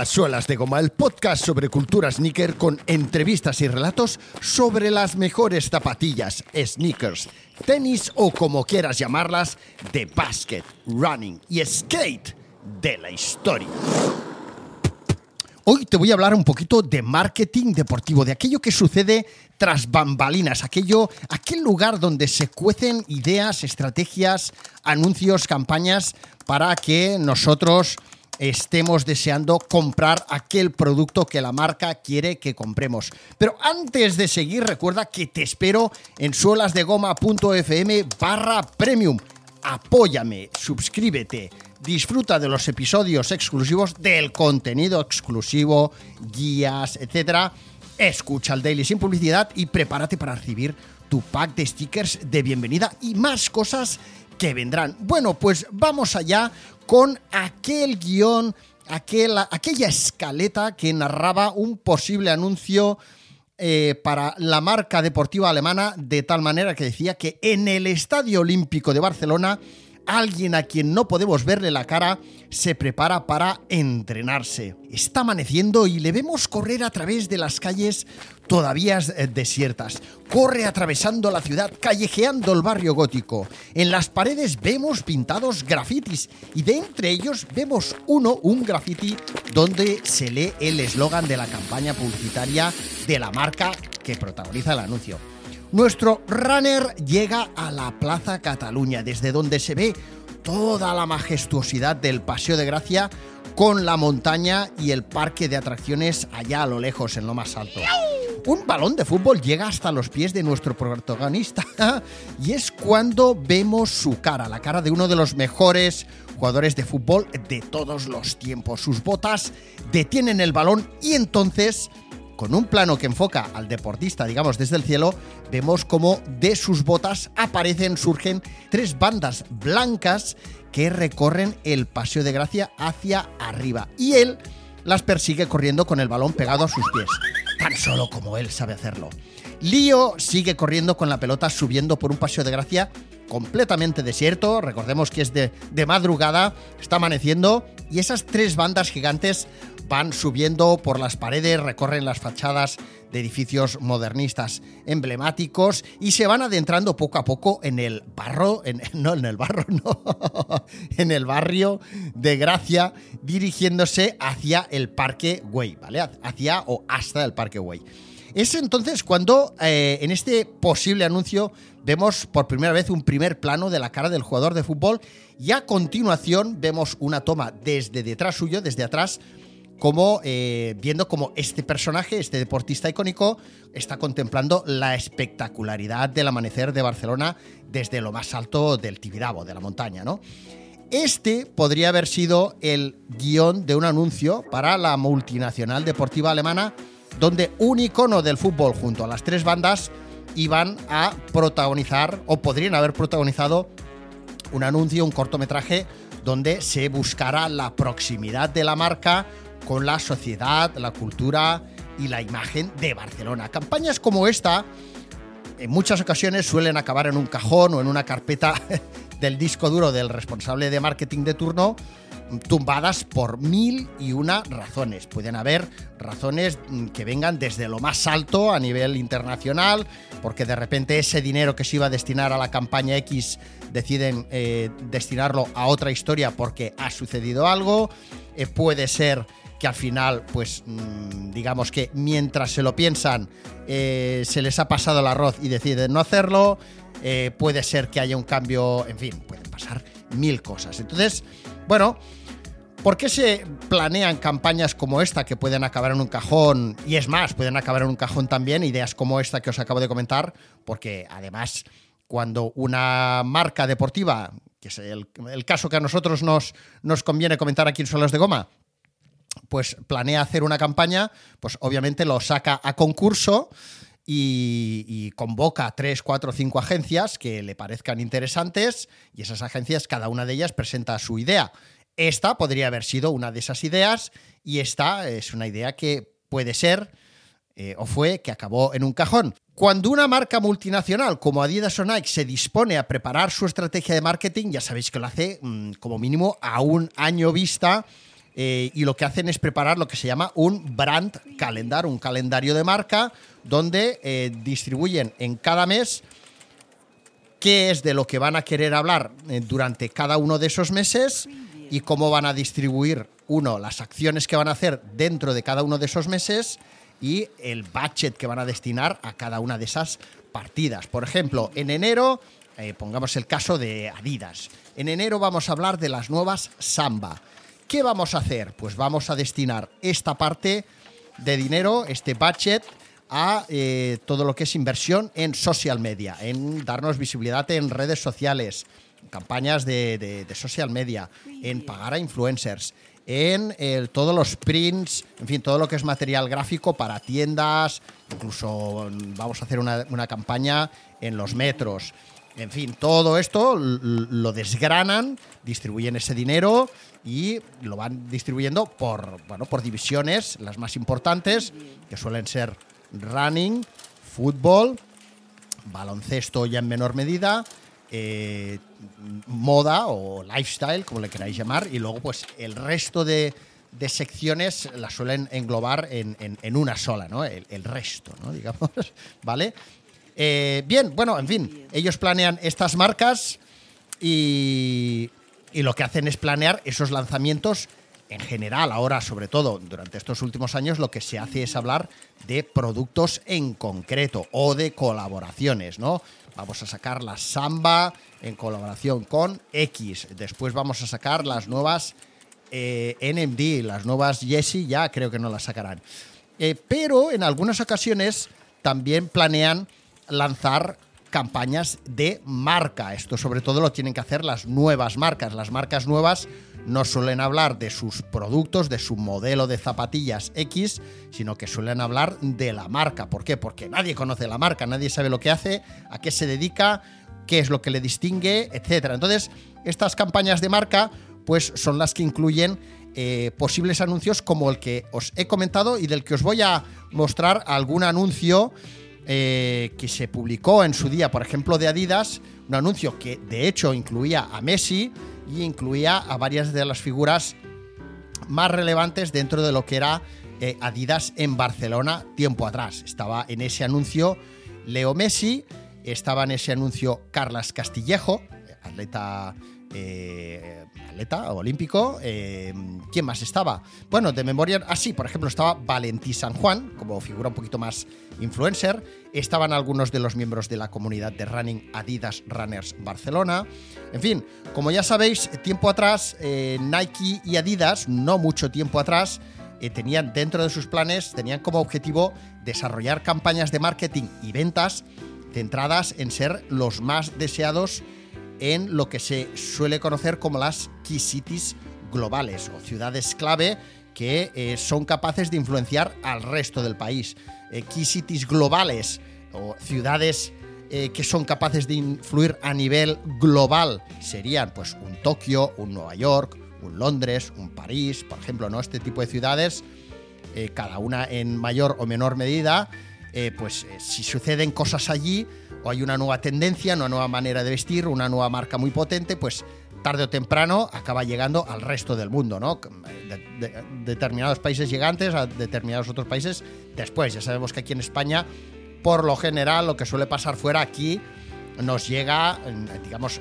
A Suelas de Goma, el podcast sobre cultura sneaker con entrevistas y relatos sobre las mejores zapatillas, sneakers, tenis o como quieras llamarlas, de basket, running y skate de la historia. Hoy te voy a hablar un poquito de marketing deportivo, de aquello que sucede tras bambalinas, aquello, aquel lugar donde se cuecen ideas, estrategias, anuncios, campañas para que nosotros estemos deseando comprar aquel producto que la marca quiere que compremos. Pero antes de seguir, recuerda que te espero en suelasdegoma.fm barra premium. Apóyame, suscríbete, disfruta de los episodios exclusivos, del contenido exclusivo, guías, etc. Escucha el Daily sin publicidad y prepárate para recibir tu pack de stickers de bienvenida y más cosas que vendrán. Bueno, pues vamos allá con aquel guion, aquella escaleta que narraba un posible anuncio eh, para la marca deportiva alemana, de tal manera que decía que en el Estadio Olímpico de Barcelona alguien a quien no podemos verle la cara se prepara para entrenarse. Está amaneciendo y le vemos correr a través de las calles todavía eh, desiertas. Corre atravesando la ciudad, callejeando el barrio gótico. En las paredes vemos pintados grafitis y de entre ellos vemos uno, un graffiti, donde se lee el eslogan de la campaña publicitaria de la marca que protagoniza el anuncio. Nuestro runner llega a la Plaza Cataluña, desde donde se ve toda la majestuosidad del Paseo de Gracia con la montaña y el parque de atracciones allá a lo lejos, en lo más alto. Un balón de fútbol llega hasta los pies de nuestro protagonista y es cuando vemos su cara, la cara de uno de los mejores jugadores de fútbol de todos los tiempos. Sus botas detienen el balón y entonces con un plano que enfoca al deportista, digamos, desde el cielo, vemos como de sus botas aparecen, surgen tres bandas blancas que recorren el Paseo de Gracia hacia arriba. Y él las persigue corriendo con el balón pegado a sus pies, tan solo como él sabe hacerlo. Lío sigue corriendo con la pelota subiendo por un Paseo de Gracia completamente desierto, recordemos que es de, de madrugada, está amaneciendo, y esas tres bandas gigantes van subiendo por las paredes, recorren las fachadas de edificios modernistas emblemáticos y se van adentrando poco a poco en el barro, en, no en el barro, no, en el barrio de Gracia, dirigiéndose hacia el Parque Güey, ¿vale? Hacia o hasta el Parque Güey. Es entonces cuando eh, en este posible anuncio vemos por primera vez un primer plano de la cara del jugador de fútbol y a continuación vemos una toma desde detrás suyo, desde atrás, como eh, viendo como este personaje, este deportista icónico, está contemplando la espectacularidad del amanecer de Barcelona desde lo más alto del Tibidabo, de la montaña, ¿no? Este podría haber sido el guion de un anuncio para la multinacional deportiva alemana, donde un icono del fútbol junto a las tres bandas iban a protagonizar o podrían haber protagonizado un anuncio, un cortometraje donde se buscara la proximidad de la marca con la sociedad, la cultura y la imagen de Barcelona. Campañas como esta en muchas ocasiones suelen acabar en un cajón o en una carpeta del disco duro del responsable de marketing de turno, tumbadas por mil y una razones. Pueden haber razones que vengan desde lo más alto a nivel internacional, porque de repente ese dinero que se iba a destinar a la campaña X deciden eh, destinarlo a otra historia porque ha sucedido algo. Eh, puede ser que al final, pues mm, digamos que mientras se lo piensan, eh, se les ha pasado el arroz y deciden no hacerlo. Puede ser que haya un cambio, en fin, pueden pasar mil cosas. Entonces, bueno, ¿por qué se planean campañas como esta que pueden acabar en un cajón? Y es más, pueden acabar en un cajón también, ideas como esta que os acabo de comentar, porque además, cuando una marca deportiva, que es el, caso que a nosotros nos, nos conviene comentar aquí en Solos de Goma, pues planea hacer una campaña, pues obviamente lo saca a concurso y, convoca a tres, cuatro, cinco agencias que le parezcan interesantes y esas agencias, cada una de ellas presenta su idea. Esta podría haber sido una de esas ideas y esta es una idea que puede ser eh, o fue que acabó en un cajón. Cuando una marca multinacional como Adidas o Nike se dispone a preparar su estrategia de marketing, ya sabéis que lo hace mm, como mínimo a un año vista eh, y lo que hacen es preparar lo que se llama un brand calendar, un calendario de marca, donde eh, distribuyen en cada mes qué es de lo que van a querer hablar durante cada uno de esos meses y cómo van a distribuir, uno, las acciones que van a hacer dentro de cada uno de esos meses y el budget que van a destinar a cada una de esas partidas. Por ejemplo, en enero, pongamos el caso de Adidas. En enero vamos a hablar de las nuevas Samba. ¿Qué vamos a hacer? Pues vamos a destinar esta parte de dinero, este budget, a eh, todo lo que es inversión en social media, en darnos visibilidad en redes sociales, campañas de, social media, en pagar a influencers, en todos los prints, en fin, todo lo que es material gráfico para tiendas, incluso vamos a hacer una, una campaña en los metros. En fin, todo esto lo desgranan, distribuyen ese dinero y lo van distribuyendo por, bueno, por divisiones, las más importantes, que suelen ser running, fútbol, baloncesto ya en menor medida, eh, moda o lifestyle, como le queráis llamar, y luego pues el resto de, secciones las suelen englobar en, una sola, ¿no? El, resto, ¿no? Digamos, ¿vale? Eh, bien, bueno, en fin, ellos planean estas marcas y, lo que hacen es planear esos lanzamientos en general, ahora sobre todo durante estos últimos años, lo que se hace es hablar de productos en concreto o de colaboraciones, ¿no? Vamos a sacar la Samba en colaboración con X. Después vamos a sacar las nuevas eh, NMD, las nuevas Jessie, ya creo que no las sacarán. Eh, pero en algunas ocasiones también planean lanzar campañas de marca. Esto sobre todo lo tienen que hacer las nuevas marcas. Las marcas nuevas no suelen hablar de sus productos, de su modelo de zapatillas X, sino que suelen hablar de la marca. ¿Por qué? Porque nadie conoce la marca, nadie sabe lo que hace, a qué se dedica, qué es lo que le distingue, etc. Entonces, estas campañas de marca pues son las que incluyen eh, posibles anuncios como el que os he comentado y del que os voy a mostrar algún anuncio eh, que se publicó en su día, por ejemplo, de Adidas, un anuncio que de hecho incluía a Messi y incluía a varias de las figuras más relevantes dentro de lo que era eh, Adidas en Barcelona tiempo atrás. Estaba en ese anuncio Leo Messi, estaba en ese anuncio Carlas Castillejo, atleta eh, atleta olímpico. Eh, ¿Quién más estaba? Bueno, de memoria, así, por ejemplo, estaba Valentí San Juan, como figura un poquito más influencer. Estaban algunos de los miembros de la comunidad de running Adidas Runners Barcelona. En fin, como ya sabéis, tiempo atrás, eh, Nike y Adidas, no mucho tiempo atrás, tenían dentro de sus planes, tenían como objetivo desarrollar campañas de marketing y ventas centradas en ser los más deseados en lo que se suele conocer como las key cities globales o ciudades clave que eh, son capaces de influenciar al resto del país. Eh, key cities globales o ciudades eh, que son capaces de influir a nivel global serían pues un Tokio, un Nueva York, un Londres, un París, por ejemplo, ¿no? Este tipo de ciudades, cada una en mayor o menor medida, pues si suceden cosas allí, o hay una nueva tendencia, una nueva manera de vestir, una nueva marca muy potente, pues tarde o temprano acaba llegando al resto del mundo, ¿no? determinados países llegantes a determinados otros países después. Ya sabemos que aquí en España, por lo general, lo que suele pasar fuera aquí nos llega, digamos,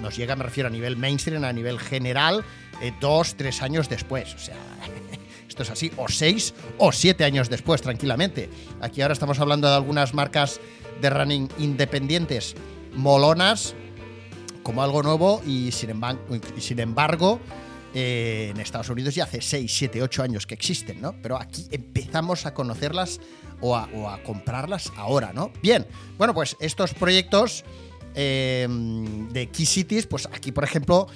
nos llega, me refiero a nivel mainstream, a nivel general, eh, dos, tres años después. O sea, esto es así, o seis o siete años después, tranquilamente. Aquí ahora estamos hablando de algunas marcas de running independientes molonas como algo nuevo y sin embargo, sin embargo eh, en Estados Unidos ya hace 6, 7, 8 años que existen, ¿no? Pero aquí empezamos a conocerlas o a, comprarlas ahora, ¿no? Bien, bueno, pues estos proyectos eh, de Key Cities, pues aquí, por ejemplo,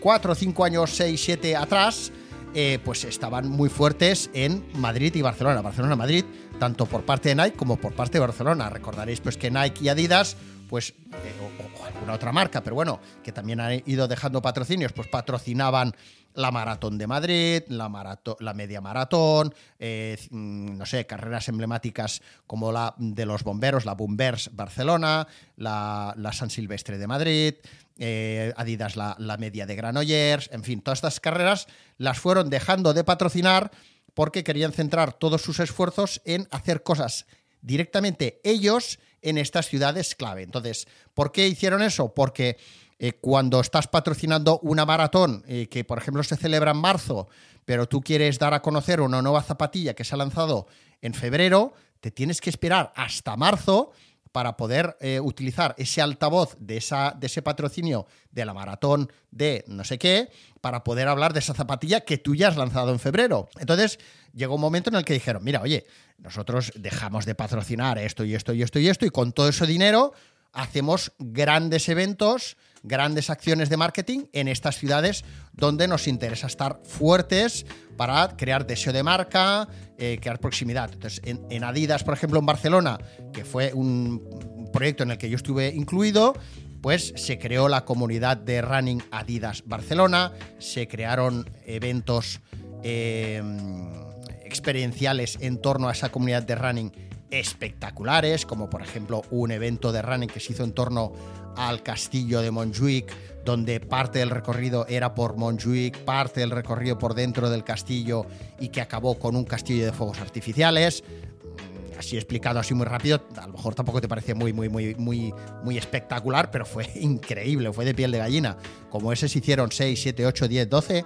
4 o 5 años, 6, 7 atrás, eh, pues estaban muy fuertes en Madrid y Barcelona. Barcelona-Madrid, tanto por parte de Nike como por parte de Barcelona. Recordaréis pues que Nike y Adidas, pues, eh, o, alguna otra marca, pero bueno, que también han ido dejando patrocinios, pues patrocinaban la Maratón de Madrid, la, la Media Maratón, eh, mm, no sé, carreras emblemáticas como la de los bomberos, la Bombers Barcelona, la, San Silvestre de Madrid, eh, Adidas la, la, Media de Granollers, en fin, todas estas carreras las fueron dejando de patrocinar porque querían centrar todos sus esfuerzos en hacer cosas directamente ellos en estas ciudades clave. Entonces, ¿por qué hicieron eso? Porque eh, cuando estás patrocinando una maratón eh, que, por ejemplo, se celebra en marzo, pero tú quieres dar a conocer una nueva zapatilla que se ha lanzado en febrero, te tienes que esperar hasta marzo para poder eh, utilizar ese altavoz de, de ese patrocinio de la maratón de no sé qué, para poder hablar de esa zapatilla que tú ya has lanzado en febrero. Entonces, llegó un momento en el que dijeron, mira, oye, nosotros dejamos de patrocinar esto y esto y esto y esto, y con todo ese dinero hacemos grandes eventos grandes acciones de marketing en estas ciudades donde nos interesa estar fuertes para crear deseo de marca, eh, crear proximidad. Entonces, en, Adidas, por ejemplo, en Barcelona, que fue un proyecto en el que yo estuve incluido, pues se creó la comunidad de Running Adidas Barcelona, se crearon eventos em, experienciales en torno a esa comunidad de running espectaculares, como por ejemplo un evento de running que se hizo en torno al castillo de Montjuic, donde parte del recorrido era por Montjuic, parte del recorrido por dentro del castillo y que acabó con un castillo de fuegos artificiales. Mm, así explicado, así muy rápido, a lo mejor tampoco te parece muy, muy, muy, muy, muy espectacular, pero fue increíble, fue de piel de gallina. Como ese se hicieron 6, 7, 8, 10, 12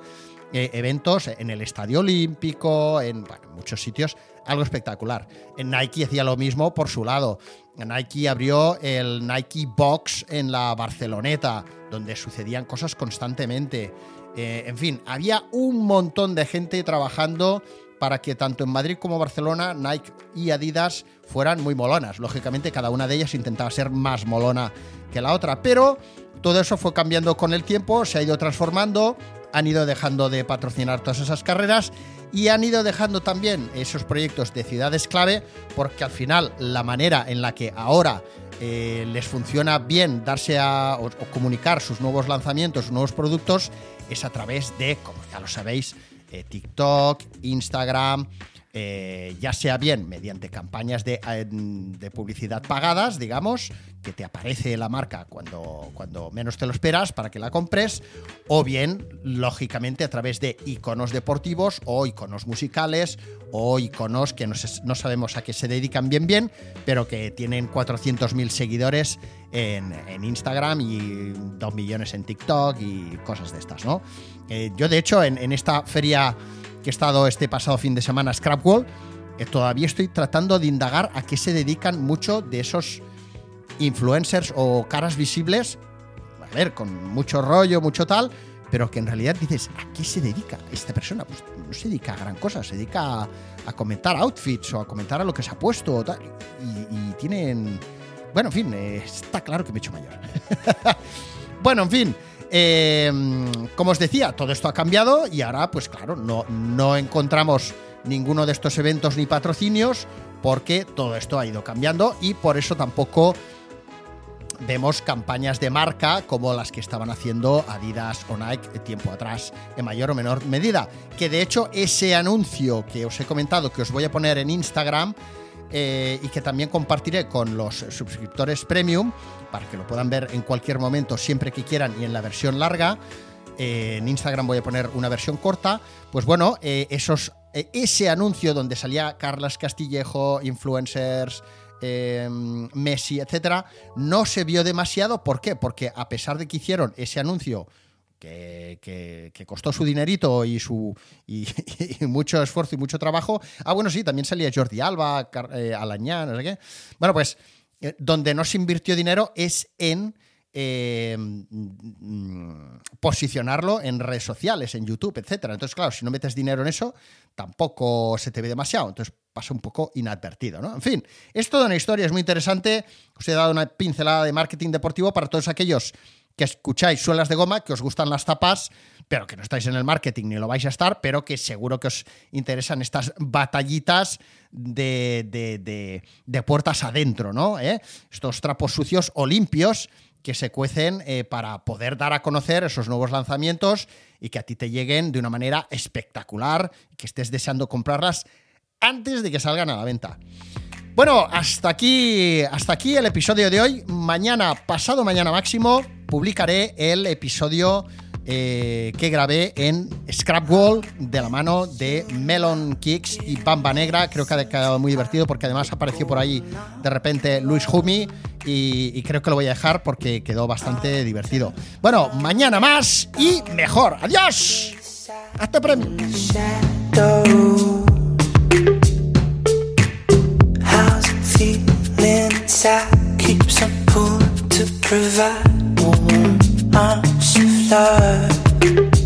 eventos en el Estadio Olímpico, en muchos sitios, algo espectacular. Nike hacía lo mismo por su lado. Nike abrió el Nike Box en la Barceloneta, donde sucedían cosas constantemente. Eh, en fin, había un montón de gente trabajando para que tanto en Madrid como Barcelona Nike y Adidas fueran muy molonas. Lógicamente cada una de ellas intentaba ser más molona que la otra, pero todo eso fue cambiando con el tiempo, se ha ido transformando, han ido dejando de patrocinar todas esas carreras y han ido dejando también esos proyectos de ciudades clave porque al final la manera en la que ahora eh, les funciona bien darse a o, comunicar sus nuevos lanzamientos, sus nuevos productos es a través de, como ya lo sabéis, eh, TikTok, Instagram, eh, ya sea bien mediante campañas de, de, publicidad pagadas, digamos, que te aparece la marca cuando, cuando menos te lo esperas para que la compres, o bien, lógicamente, a través de iconos deportivos o iconos musicales o iconos que no, no sabemos a qué se dedican bien bien, pero que tienen 400.000 seguidores en, en, Instagram y 2 millones en TikTok y cosas de estas, ¿no? Eh, yo, de hecho, en, esta feria que he estado este pasado fin de semana, Scrapwall, eh, todavía estoy tratando de indagar a qué se dedican mucho de esos influencers o caras visibles, a ver, con mucho rollo, mucho tal, pero que en realidad dices, ¿a qué se dedica esta persona? Pues no se dedica a gran cosa, se dedica a, comentar outfits o a comentar a lo que se ha puesto y, tienen... Bueno, en fin, eh, está claro que me he hecho mayor. bueno, en fin, Em, como os decía, todo esto ha cambiado y ahora, pues claro, no, no encontramos ninguno de estos eventos ni patrocinios porque todo esto ha ido cambiando y por eso tampoco vemos campañas de marca como las que estaban haciendo Adidas o Nike tiempo atrás, en mayor o menor medida. Que de hecho ese anuncio que os he comentado, que os voy a poner en Instagram, eh, y que también compartiré con los suscriptores premium para que lo puedan ver en cualquier momento, siempre que quieran y en la versión larga. Eh, en Instagram voy a poner una versión corta. Pues bueno, eh, esos, ese anuncio donde salía Carlas Castillejo, influencers, Messi, etcétera, no se vio demasiado. ¿Por qué? Porque a pesar de que hicieron ese anuncio que, costó su dinerito y, su, y, mucho esfuerzo y mucho trabajo. Ah, bueno, sí, también salía Jordi Alba, eh, Alañá, no sé qué. Bueno, pues eh, donde no se invirtió dinero es en eh, posicionarlo en redes sociales, en YouTube, etcétera. Entonces, claro, si no metes dinero en eso, tampoco se te ve demasiado. Entonces pasa un poco inadvertido, ¿no? En fin, es toda una historia, es muy interesante. Os he dado una pincelada de marketing deportivo para todos aquellos que escucháis suelas de goma, que os gustan las tapas, pero que no estáis en el marketing ni lo vais a estar, pero que seguro que os interesan estas batallitas de, de, puertas adentro, ¿no? ¿Eh? Estos trapos sucios o limpios que se cuecen eh, para poder dar a conocer esos nuevos lanzamientos y que a ti te lleguen de una manera espectacular, que estés deseando comprarlas antes de que salgan a la venta. Bueno, hasta aquí, hasta aquí el episodio de hoy. Mañana, pasado mañana máximo, publicaré el episodio eh, que grabé en Scrap Wall de la mano de Melon Kicks y Bamba Negra. Creo que ha quedado muy divertido porque además apareció por ahí de repente Luis Humi y, creo que lo voy a dejar porque quedó bastante divertido. Bueno, mañana más y mejor. ¡Adiós! ¡Hasta premio! times you love.